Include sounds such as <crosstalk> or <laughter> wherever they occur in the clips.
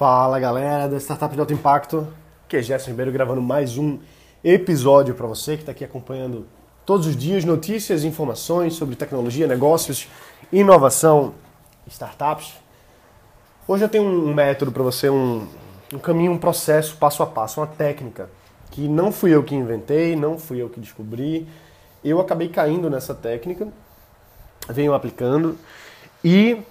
Fala galera da Startup de Alto Impacto, que é Gerson Ribeiro gravando mais um episódio para você que está aqui acompanhando todos os dias notícias e informações sobre tecnologia, negócios, inovação, startups. Hoje eu tenho um método para você, um, um caminho, um processo passo a passo, uma técnica que não fui eu que inventei, não fui eu que descobri, eu acabei caindo nessa técnica, venho aplicando e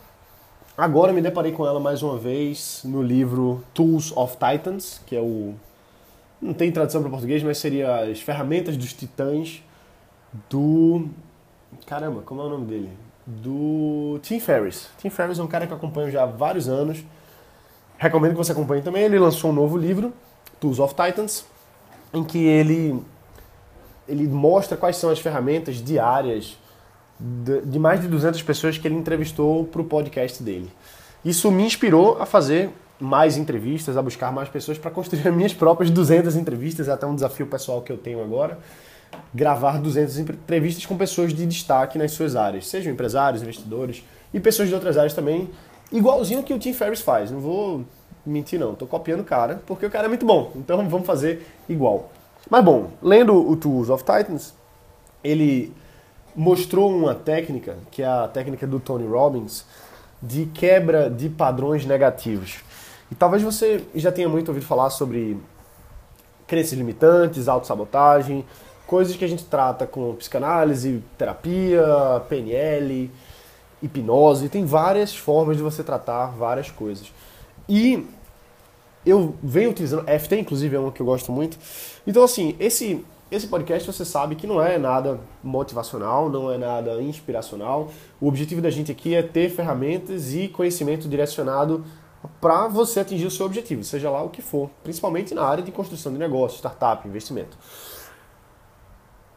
Agora me deparei com ela mais uma vez no livro Tools of Titans, que é o. Não tem tradução para português, mas seria as ferramentas dos titãs do. Caramba, como é o nome dele? Do Tim Ferriss. Tim Ferriss é um cara que eu acompanho já há vários anos. Recomendo que você acompanhe também. Ele lançou um novo livro, Tools of Titans, em que ele, ele mostra quais são as ferramentas diárias de mais de 200 pessoas que ele entrevistou para o podcast dele. Isso me inspirou a fazer mais entrevistas, a buscar mais pessoas para construir as minhas próprias 200 entrevistas, é até um desafio pessoal que eu tenho agora, gravar 200 entrevistas com pessoas de destaque nas suas áreas, sejam empresários, investidores e pessoas de outras áreas também, igualzinho que o Tim Ferriss faz. Não vou mentir não, estou copiando o cara, porque o cara é muito bom, então vamos fazer igual. Mas bom, lendo o Tools of Titans, ele mostrou uma técnica, que é a técnica do Tony Robbins, de quebra de padrões negativos. E talvez você já tenha muito ouvido falar sobre crenças limitantes, autossabotagem, coisas que a gente trata com psicanálise, terapia, PNL, hipnose, tem várias formas de você tratar várias coisas. E eu venho utilizando, FT inclusive é uma que eu gosto muito. Então assim, esse esse podcast você sabe que não é nada motivacional, não é nada inspiracional. O objetivo da gente aqui é ter ferramentas e conhecimento direcionado para você atingir o seu objetivo, seja lá o que for, principalmente na área de construção de negócio, startup, investimento.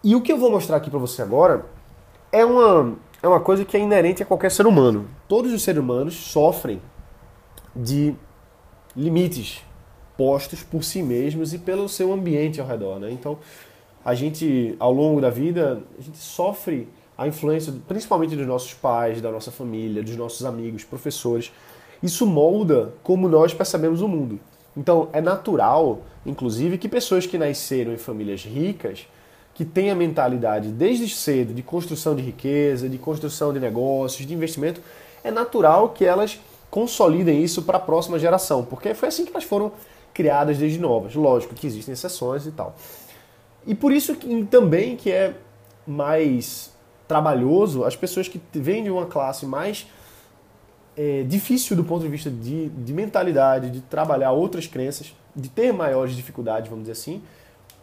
E o que eu vou mostrar aqui para você agora é uma, é uma coisa que é inerente a qualquer ser humano. Todos os seres humanos sofrem de limites postos por si mesmos e pelo seu ambiente ao redor. Né? Então, a gente, ao longo da vida, a gente sofre a influência principalmente dos nossos pais, da nossa família, dos nossos amigos, professores. Isso molda como nós percebemos o mundo. Então, é natural, inclusive, que pessoas que nasceram em famílias ricas, que têm a mentalidade desde cedo de construção de riqueza, de construção de negócios, de investimento, é natural que elas consolidem isso para a próxima geração, porque foi assim que elas foram criadas desde novas. Lógico que existem exceções e tal. E por isso que, também que é mais trabalhoso as pessoas que vêm de uma classe mais é, difícil do ponto de vista de, de mentalidade, de trabalhar outras crenças, de ter maiores dificuldades, vamos dizer assim,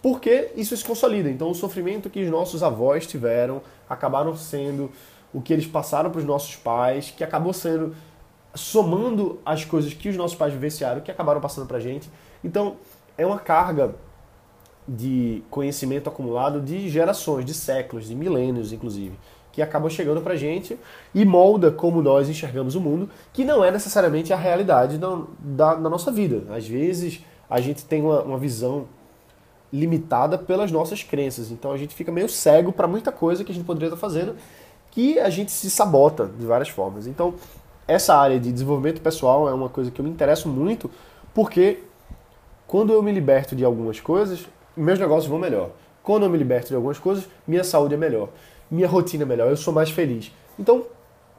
porque isso se consolida. Então, o sofrimento que os nossos avós tiveram acabaram sendo o que eles passaram para os nossos pais, que acabou sendo somando as coisas que os nossos pais vivenciaram, que acabaram passando para a gente. Então, é uma carga de conhecimento acumulado de gerações, de séculos, de milênios, inclusive, que acaba chegando pra gente e molda como nós enxergamos o mundo, que não é necessariamente a realidade da, da, da nossa vida. Às vezes a gente tem uma, uma visão limitada pelas nossas crenças, então a gente fica meio cego para muita coisa que a gente poderia estar fazendo, que a gente se sabota de várias formas. Então, essa área de desenvolvimento pessoal é uma coisa que eu me interesso muito, porque quando eu me liberto de algumas coisas, meus negócios vão melhor. Quando eu me liberto de algumas coisas, minha saúde é melhor, minha rotina é melhor, eu sou mais feliz. Então,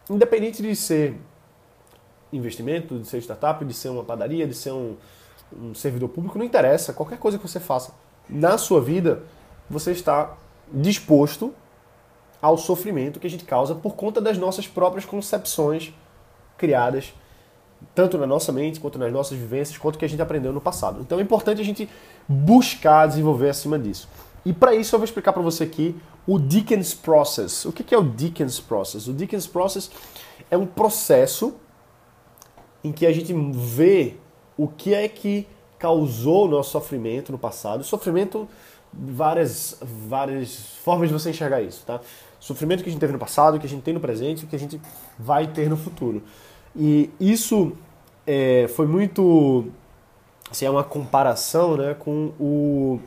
independente de ser investimento, de ser startup, de ser uma padaria, de ser um, um servidor público, não interessa. Qualquer coisa que você faça na sua vida, você está disposto ao sofrimento que a gente causa por conta das nossas próprias concepções criadas tanto na nossa mente, quanto nas nossas vivências, quanto que a gente aprendeu no passado. Então é importante a gente buscar desenvolver acima disso. E para isso eu vou explicar para você aqui o Dickens Process. O que é o Dickens Process? O Dickens Process é um processo em que a gente vê o que é que causou o nosso sofrimento no passado. Sofrimento, várias, várias formas de você enxergar isso, tá? Sofrimento que a gente teve no passado, que a gente tem no presente que a gente vai ter no futuro. E isso é, foi muito. Assim, é uma comparação né, com o,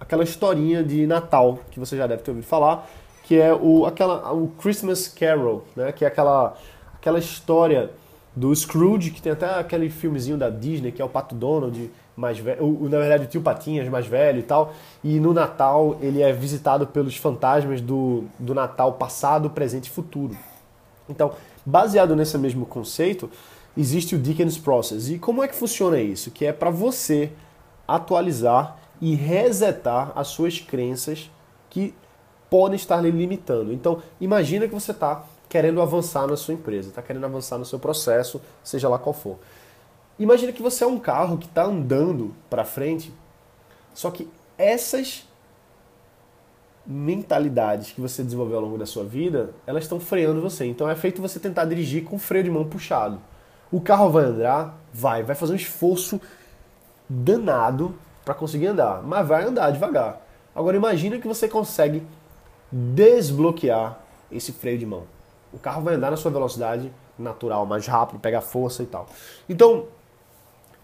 aquela historinha de Natal que você já deve ter ouvido falar, que é o, aquela, o Christmas Carol, né, que é aquela, aquela história do Scrooge, que tem até aquele filmezinho da Disney, que é o Pato Donald mais velho, na verdade o tio Patinhas mais velho e tal, e no Natal ele é visitado pelos fantasmas do, do Natal passado, presente e futuro. Então, baseado nesse mesmo conceito, existe o Dickens Process. E como é que funciona isso? Que é para você atualizar e resetar as suas crenças que podem estar lhe limitando. Então, imagina que você está querendo avançar na sua empresa, está querendo avançar no seu processo, seja lá qual for. Imagina que você é um carro que está andando para frente, só que essas mentalidades que você desenvolveu ao longo da sua vida, elas estão freando você. Então é feito você tentar dirigir com o freio de mão puxado. O carro vai andar, vai, vai fazer um esforço danado para conseguir andar, mas vai andar devagar. Agora imagina que você consegue desbloquear esse freio de mão. O carro vai andar na sua velocidade natural, mais rápido, pegar força e tal. Então,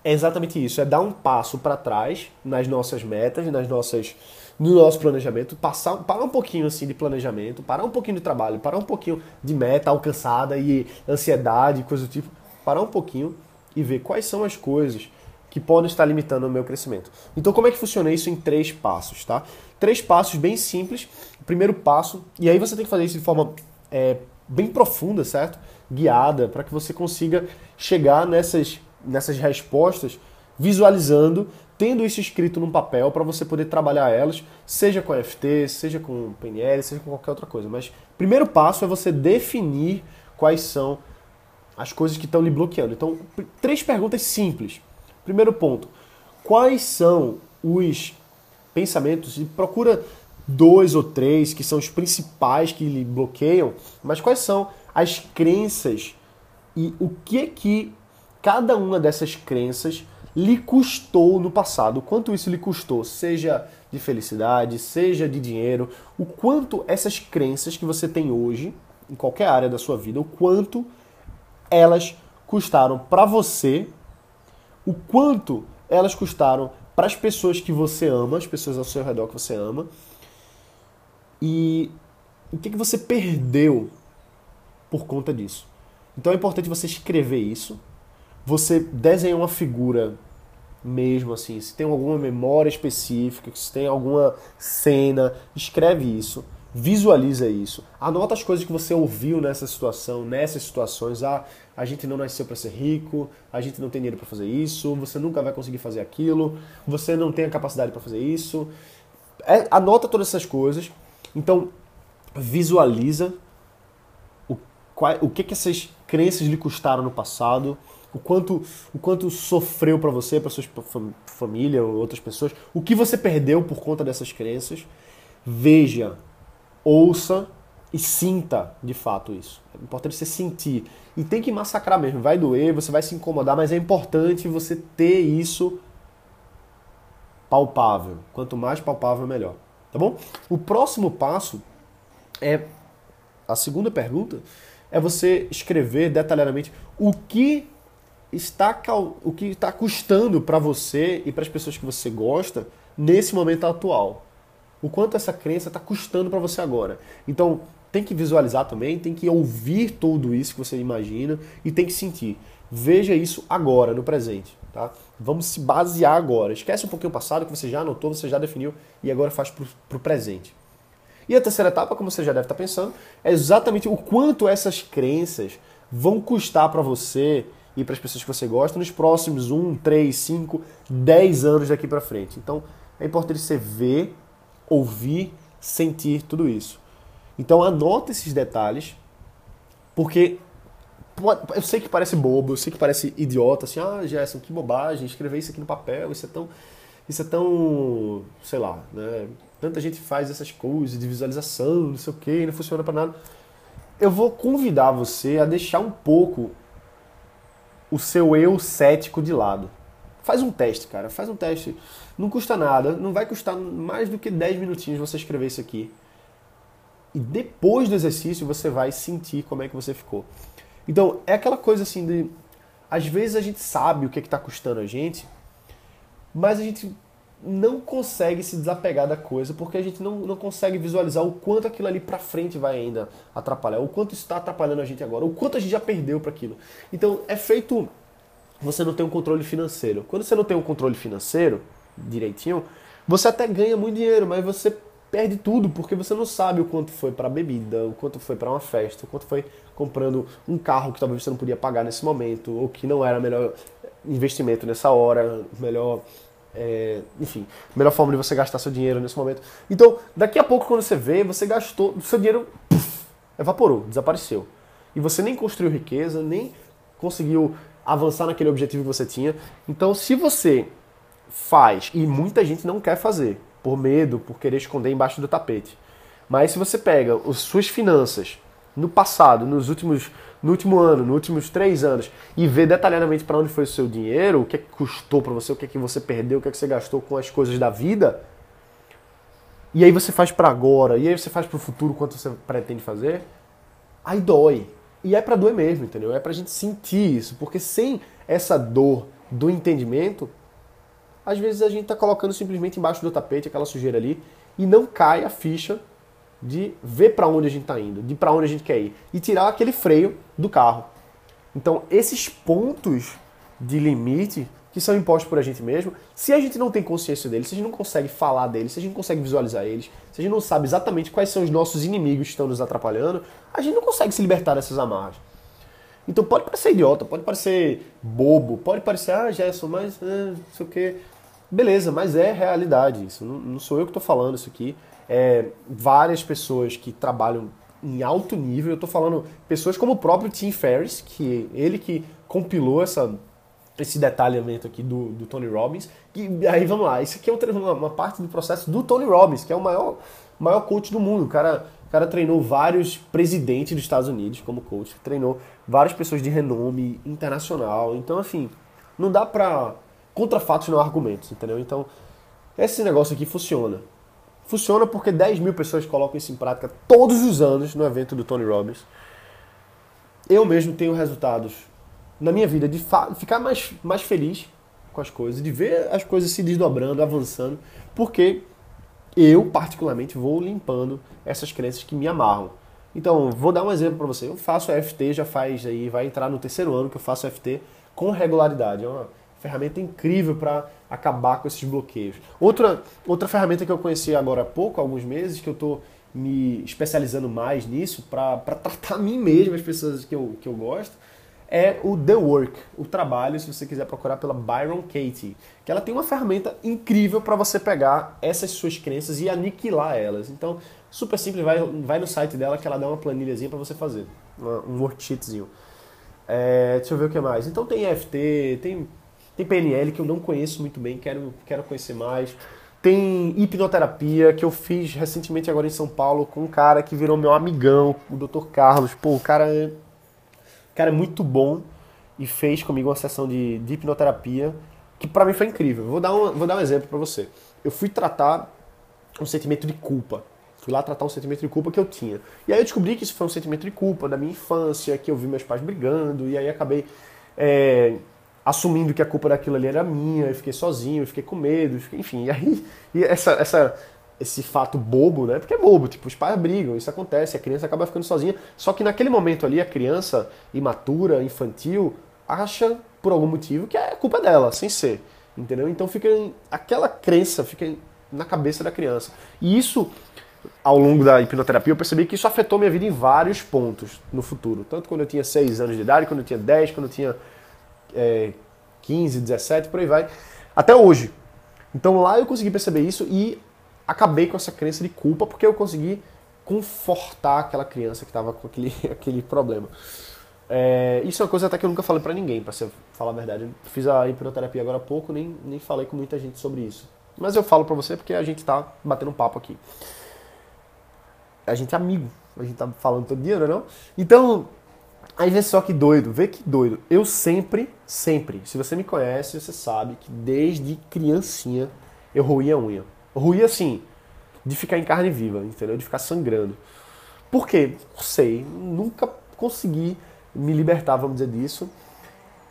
é exatamente isso, é dar um passo para trás nas nossas metas, nas nossas no nosso planejamento, passar, parar um pouquinho assim de planejamento, parar um pouquinho de trabalho, parar um pouquinho de meta alcançada e ansiedade, coisa do tipo, parar um pouquinho e ver quais são as coisas que podem estar limitando o meu crescimento. Então, como é que funciona isso em três passos, tá? Três passos bem simples. O primeiro passo, e aí você tem que fazer isso de forma é, bem profunda, certo? Guiada, para que você consiga chegar nessas, nessas respostas visualizando, tendo isso escrito num papel para você poder trabalhar elas, seja com FT, seja com PNL, seja com qualquer outra coisa. Mas primeiro passo é você definir quais são as coisas que estão lhe bloqueando. Então, três perguntas simples. Primeiro ponto: quais são os pensamentos? E procura dois ou três que são os principais que lhe bloqueiam, mas quais são as crenças e o que é que cada uma dessas crenças lhe custou no passado, o quanto isso lhe custou, seja de felicidade, seja de dinheiro, o quanto essas crenças que você tem hoje, em qualquer área da sua vida, o quanto elas custaram para você o quanto elas custaram para as pessoas que você ama, as pessoas ao seu redor que você ama, e o que, que você perdeu por conta disso. Então é importante você escrever isso, você desenhar uma figura mesmo assim, se tem alguma memória específica, se tem alguma cena, escreve isso Visualiza isso. Anota as coisas que você ouviu nessa situação, nessas situações. Ah, a gente não nasceu para ser rico, a gente não tem dinheiro para fazer isso, você nunca vai conseguir fazer aquilo, você não tem a capacidade para fazer isso. É, anota todas essas coisas. Então, visualiza o, o que, que essas crenças lhe custaram no passado, o quanto, o quanto sofreu para você, para sua família ou outras pessoas, o que você perdeu por conta dessas crenças. Veja ouça e sinta de fato isso. É importante você sentir. E tem que massacrar mesmo. Vai doer, você vai se incomodar, mas é importante você ter isso palpável. Quanto mais palpável, melhor. Tá bom? O próximo passo é a segunda pergunta é você escrever detalhadamente o que está o que está custando para você e para as pessoas que você gosta nesse momento atual o quanto essa crença está custando para você agora. Então, tem que visualizar também, tem que ouvir tudo isso que você imagina e tem que sentir. Veja isso agora, no presente. Tá? Vamos se basear agora. Esquece um pouquinho o passado que você já anotou, você já definiu e agora faz para o presente. E a terceira etapa, como você já deve estar tá pensando, é exatamente o quanto essas crenças vão custar para você e para as pessoas que você gosta nos próximos 1, 3, 5, 10 anos daqui para frente. Então é importante você ver ouvir, sentir tudo isso. Então anota esses detalhes, porque eu sei que parece bobo, eu sei que parece idiota, assim, ah, Gerson, que bobagem, escrever isso aqui no papel, isso é tão, isso é tão, sei lá, né? Tanta gente faz essas coisas de visualização, não sei o que, não funciona para nada. Eu vou convidar você a deixar um pouco o seu eu cético de lado. Faz um teste, cara. Faz um teste. Não custa nada. Não vai custar mais do que 10 minutinhos você escrever isso aqui. E depois do exercício você vai sentir como é que você ficou. Então, é aquela coisa assim de. Às vezes a gente sabe o que é está custando a gente, mas a gente não consegue se desapegar da coisa porque a gente não, não consegue visualizar o quanto aquilo ali para frente vai ainda atrapalhar, o quanto está atrapalhando a gente agora, o quanto a gente já perdeu para aquilo. Então é feito você não tem um controle financeiro. Quando você não tem um controle financeiro direitinho, você até ganha muito dinheiro, mas você perde tudo porque você não sabe o quanto foi para bebida, o quanto foi para uma festa, o quanto foi comprando um carro que talvez você não podia pagar nesse momento, ou que não era melhor investimento nessa hora, melhor é, enfim, melhor forma de você gastar seu dinheiro nesse momento. Então, daqui a pouco, quando você vê, você gastou, seu dinheiro puff, evaporou, desapareceu. E você nem construiu riqueza, nem conseguiu avançar naquele objetivo que você tinha. Então, se você faz, e muita gente não quer fazer, por medo, por querer esconder embaixo do tapete. Mas se você pega as suas finanças no passado, nos últimos no último ano, nos últimos três anos, e ver detalhadamente para onde foi o seu dinheiro, o que, é que custou para você, o que é que você perdeu, o que é que você gastou com as coisas da vida, e aí você faz para agora, e aí você faz para o futuro quanto você pretende fazer, aí dói. E é para doer mesmo, entendeu? É para a gente sentir isso, porque sem essa dor do entendimento, às vezes a gente está colocando simplesmente embaixo do tapete aquela sujeira ali e não cai a ficha de ver para onde a gente está indo, de para onde a gente quer ir e tirar aquele freio do carro. Então, esses pontos de limite que são impostos por a gente mesmo, se a gente não tem consciência deles, se a gente não consegue falar deles, se a gente não consegue visualizar eles, se a gente não sabe exatamente quais são os nossos inimigos que estão nos atrapalhando, a gente não consegue se libertar dessas amarras. Então pode parecer idiota, pode parecer bobo, pode parecer, ah, Gerson, mas ah, não sei o quê. Beleza, mas é realidade isso. Não, não sou eu que estou falando isso aqui é, várias pessoas que trabalham em alto nível. Eu estou falando pessoas como o próprio Tim Ferriss, que ele que compilou essa, esse detalhamento aqui do, do Tony Robbins. E aí vamos lá, isso aqui é uma, uma, parte do processo do Tony Robbins, que é o maior, maior coach do mundo. O cara, o cara treinou vários presidentes dos Estados Unidos como coach, treinou várias pessoas de renome internacional. Então, assim, não dá pra. Contra fatos não argumentos, entendeu? Então, esse negócio aqui funciona. Funciona porque 10 mil pessoas colocam isso em prática todos os anos no evento do Tony Robbins. Eu mesmo tenho resultados na minha vida de ficar mais, mais feliz com as coisas, de ver as coisas se desdobrando, avançando, porque eu, particularmente, vou limpando essas crenças que me amarram. Então, vou dar um exemplo para você. Eu faço FT já faz aí, vai entrar no terceiro ano que eu faço FT com regularidade. É uma ferramenta incrível para acabar com esses bloqueios. Outra, outra ferramenta que eu conheci agora há pouco, alguns meses, que eu estou me especializando mais nisso para tratar a mim mesmo, as pessoas que eu, que eu gosto, é o The Work, o trabalho, se você quiser procurar pela Byron Katie, que ela tem uma ferramenta incrível para você pegar essas suas crenças e aniquilar elas. Então, super simples, vai, vai no site dela que ela dá uma planilhazinha para você fazer, um worksheetzinho. É, deixa eu ver o que mais. Então tem EFT, tem tem PNL que eu não conheço muito bem, quero, quero conhecer mais. Tem hipnoterapia que eu fiz recentemente agora em São Paulo com um cara que virou meu amigão, o Dr. Carlos. Pô, o cara é, o cara é muito bom e fez comigo uma sessão de, de hipnoterapia que para mim foi incrível. Vou dar um, vou dar um exemplo para você. Eu fui tratar um sentimento de culpa. Fui lá tratar um sentimento de culpa que eu tinha. E aí eu descobri que isso foi um sentimento de culpa da minha infância, que eu vi meus pais brigando, e aí acabei é, assumindo que a culpa daquilo ali era minha, eu fiquei sozinho, eu fiquei com medo, fiquei, enfim, e aí e essa, essa, esse fato bobo, né? Porque é bobo, tipo, os pais brigam, isso acontece, a criança acaba ficando sozinha. Só que naquele momento ali, a criança imatura, infantil, acha, por algum motivo, que é culpa dela, sem ser. Entendeu? Então fica aquela crença fica na cabeça da criança. E isso, ao longo da hipnoterapia, eu percebi que isso afetou minha vida em vários pontos no futuro. Tanto quando eu tinha 6 anos de idade, quando eu tinha 10, quando eu tinha é, 15, 17, por aí vai, até hoje. Então lá eu consegui perceber isso e acabei com essa crença de culpa porque eu consegui confortar aquela criança que estava com aquele, <laughs> aquele problema. É, isso é uma coisa até que eu nunca falei para ninguém, para falar a verdade. Eu fiz a hipnoterapia agora há pouco, nem, nem falei com muita gente sobre isso. Mas eu falo para você porque a gente tá batendo um papo aqui. A gente é amigo, a gente tá falando todo dia, não é não? Então, Aí vê só que doido, vê que doido. Eu sempre, sempre, se você me conhece, você sabe que desde criancinha eu roía a unha. Roía assim, de ficar em carne viva, entendeu? De ficar sangrando. Por quê? Não sei, nunca consegui me libertar, vamos dizer, disso.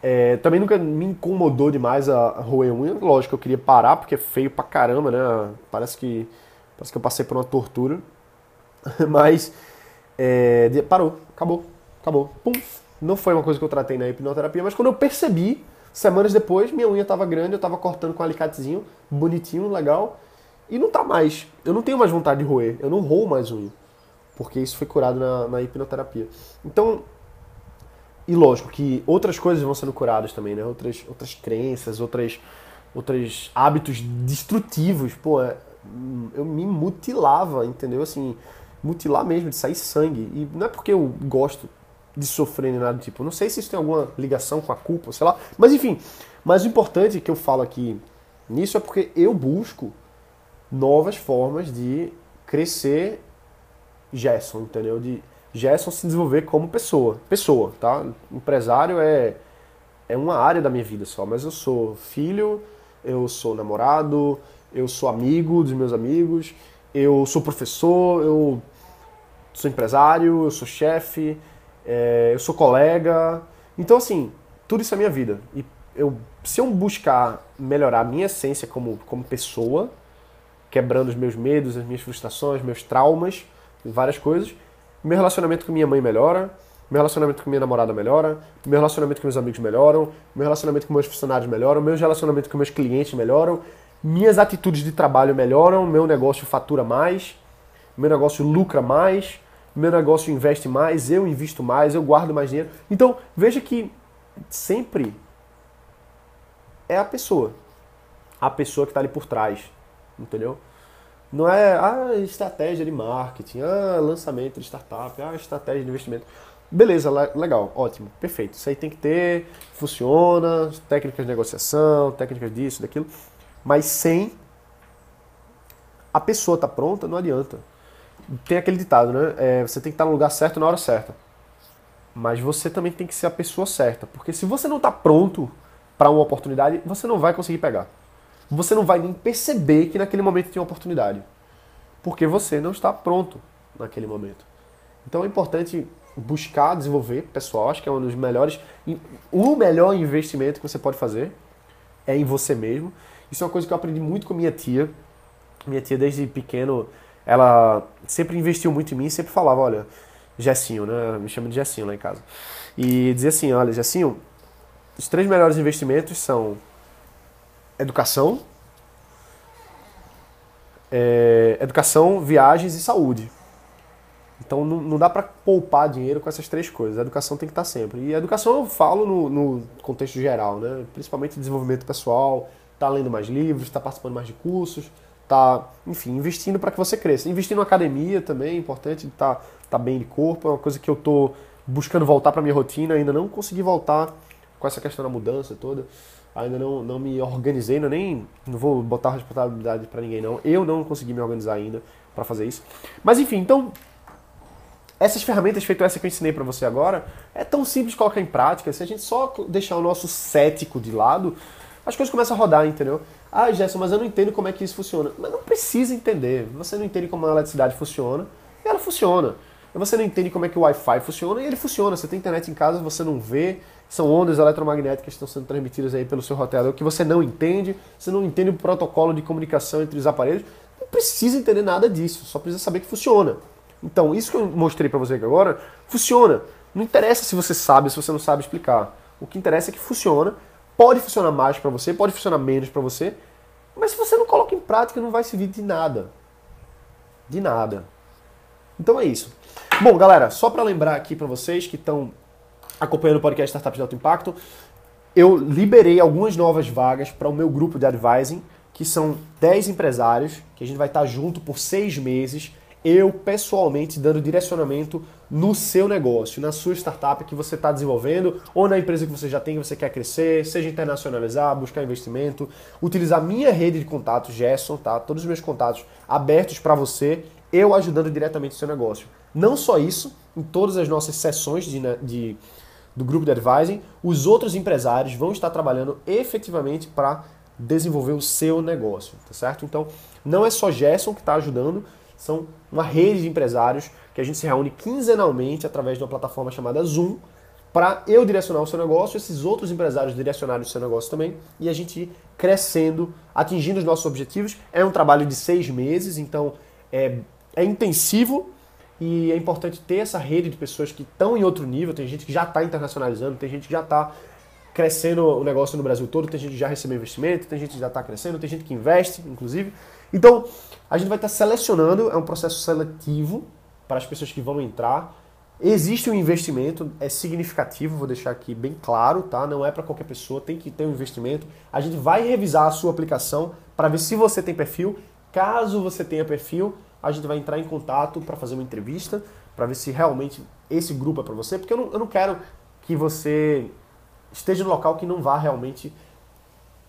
É, também nunca me incomodou demais a, a roer unha. Lógico, eu queria parar porque é feio pra caramba, né? Parece que, parece que eu passei por uma tortura. <laughs> Mas é, parou, acabou, acabou. Pum. Não foi uma coisa que eu tratei na hipnoterapia, mas quando eu percebi, semanas depois, minha unha estava grande, eu estava cortando com um alicatezinho, bonitinho, legal, e não tá mais. Eu não tenho mais vontade de roer, eu não roo mais unha, porque isso foi curado na, na hipnoterapia. Então, e lógico que outras coisas vão sendo curadas também, né? Outras, outras crenças, outras, outros hábitos destrutivos. Pô, é, eu me mutilava, entendeu? Assim, mutilar mesmo, de sair sangue. E não é porque eu gosto de sofrer nem nada do tipo. Não sei se isso tem alguma ligação com a culpa, sei lá. Mas enfim, mas o importante que eu falo aqui nisso é porque eu busco novas formas de crescer Gerson, entendeu? De Gerson se desenvolver como pessoa. Pessoa, tá? Empresário é, é uma área da minha vida só, mas eu sou filho, eu sou namorado, eu sou amigo dos meus amigos, eu sou professor, eu sou empresário, eu sou chefe, é, eu sou colega. Então, assim, tudo isso é minha vida. E eu, se eu buscar melhorar a minha essência como, como pessoa, quebrando os meus medos, as minhas frustrações, meus traumas, várias coisas, meu relacionamento com minha mãe melhora, meu relacionamento com minha namorada melhora, meu relacionamento com meus amigos melhoram, meu relacionamento com meus funcionários melhoram, meu relacionamento com meus clientes melhoram, minhas atitudes de trabalho melhoram, meu negócio fatura mais, meu negócio lucra mais, meu negócio investe mais, eu invisto mais, eu guardo mais dinheiro. Então, veja que sempre é a pessoa. A pessoa que está ali por trás. Entendeu? Não é a ah, estratégia de marketing, ah, lançamento de startup, ah, estratégia de investimento. Beleza, legal, ótimo, perfeito. Isso aí tem que ter, funciona, técnicas de negociação, técnicas disso, daquilo. Mas sem a pessoa tá pronta, não adianta tem aquele ditado, né? É, você tem que estar no lugar certo na hora certa. Mas você também tem que ser a pessoa certa. Porque se você não está pronto para uma oportunidade, você não vai conseguir pegar. Você não vai nem perceber que naquele momento tem uma oportunidade. Porque você não está pronto naquele momento. Então é importante buscar desenvolver pessoal. Acho que é um dos melhores. O melhor investimento que você pode fazer é em você mesmo. Isso é uma coisa que eu aprendi muito com minha tia. Minha tia, desde pequeno, ela sempre investiu muito em mim sempre falava, olha, Jessinho, né? Me chama de Jessinho lá em casa. E dizia assim, olha, Jessinho, os três melhores investimentos são educação, é, educação, viagens e saúde. Então não, não dá para poupar dinheiro com essas três coisas. A educação tem que estar sempre. E a educação eu falo no, no contexto geral, né? principalmente desenvolvimento pessoal, tá lendo mais livros, está participando mais de cursos, tá, enfim, investindo para que você cresça. Investir na academia também é importante, tá, tá bem de corpo, é uma coisa que eu tô buscando voltar para minha rotina, ainda não consegui voltar com essa questão da mudança toda. Ainda não, não me organizei, não, nem não vou botar responsabilidade para ninguém não. Eu não consegui me organizar ainda para fazer isso. Mas enfim, então essas ferramentas feito essa que eu ensinei para você agora, é tão simples colocar em prática. Se a gente só deixar o nosso cético de lado, as coisas começam a rodar, entendeu? Ah, Gerson, mas eu não entendo como é que isso funciona. Mas não precisa entender. Você não entende como a eletricidade funciona, e ela funciona. Você não entende como é que o Wi-Fi funciona, e ele funciona. Você tem internet em casa, você não vê. São ondas eletromagnéticas que estão sendo transmitidas aí pelo seu roteador que você não entende. Você não entende o protocolo de comunicação entre os aparelhos. Não precisa entender nada disso, só precisa saber que funciona. Então, isso que eu mostrei para você aqui agora, funciona. Não interessa se você sabe, se você não sabe explicar. O que interessa é que funciona Pode funcionar mais para você, pode funcionar menos para você, mas se você não coloca em prática, não vai servir de nada. De nada. Então é isso. Bom, galera, só para lembrar aqui para vocês que estão acompanhando o podcast Startups de Alto Impacto, eu liberei algumas novas vagas para o meu grupo de advising, que são 10 empresários, que a gente vai estar junto por seis meses eu pessoalmente dando direcionamento no seu negócio, na sua startup que você está desenvolvendo ou na empresa que você já tem, que você quer crescer, seja internacionalizar, buscar investimento, utilizar minha rede de contatos, Gerson, tá? Todos os meus contatos abertos para você, eu ajudando diretamente o seu negócio. Não só isso, em todas as nossas sessões de, né, de do grupo de advising, os outros empresários vão estar trabalhando efetivamente para desenvolver o seu negócio, tá certo? Então, não é só Gerson que está ajudando, são uma rede de empresários que a gente se reúne quinzenalmente através de uma plataforma chamada Zoom para eu direcionar o seu negócio, esses outros empresários direcionarem o seu negócio também, e a gente ir crescendo, atingindo os nossos objetivos. É um trabalho de seis meses, então é, é intensivo e é importante ter essa rede de pessoas que estão em outro nível. Tem gente que já está internacionalizando, tem gente que já está crescendo o negócio no Brasil todo, tem gente que já recebeu investimento, tem gente que já está crescendo, tem gente que investe, inclusive. Então, a gente vai estar tá selecionando, é um processo seletivo para as pessoas que vão entrar Existe um investimento, é significativo, vou deixar aqui bem claro, tá? Não é para qualquer pessoa, tem que ter um investimento. A gente vai revisar a sua aplicação para ver se você tem perfil. Caso você tenha perfil, a gente vai entrar em contato para fazer uma entrevista, para ver se realmente esse grupo é para você, porque eu não, eu não quero que você esteja no local que não vá realmente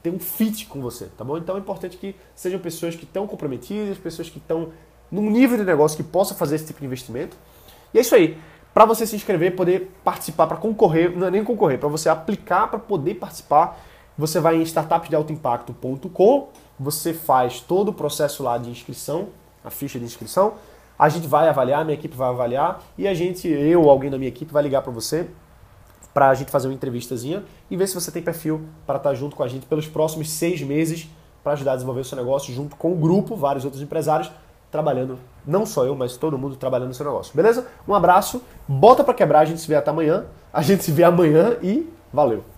ter um fit com você, tá bom? Então é importante que sejam pessoas que estão comprometidas, pessoas que estão num nível de negócio que possa fazer esse tipo de investimento. E é isso aí para você se inscrever, poder participar, para concorrer, não é nem concorrer, para você aplicar para poder participar, você vai em startupdealtoimpacto.com, você faz todo o processo lá de inscrição, a ficha de inscrição, a gente vai avaliar, minha equipe vai avaliar e a gente, eu ou alguém da minha equipe vai ligar para você para a gente fazer uma entrevistazinha e ver se você tem perfil para estar tá junto com a gente pelos próximos seis meses para ajudar a desenvolver o seu negócio junto com o grupo, vários outros empresários trabalhando, não só eu, mas todo mundo trabalhando no seu negócio. Beleza? Um abraço, bota para quebrar, a gente se vê até amanhã. A gente se vê amanhã e valeu!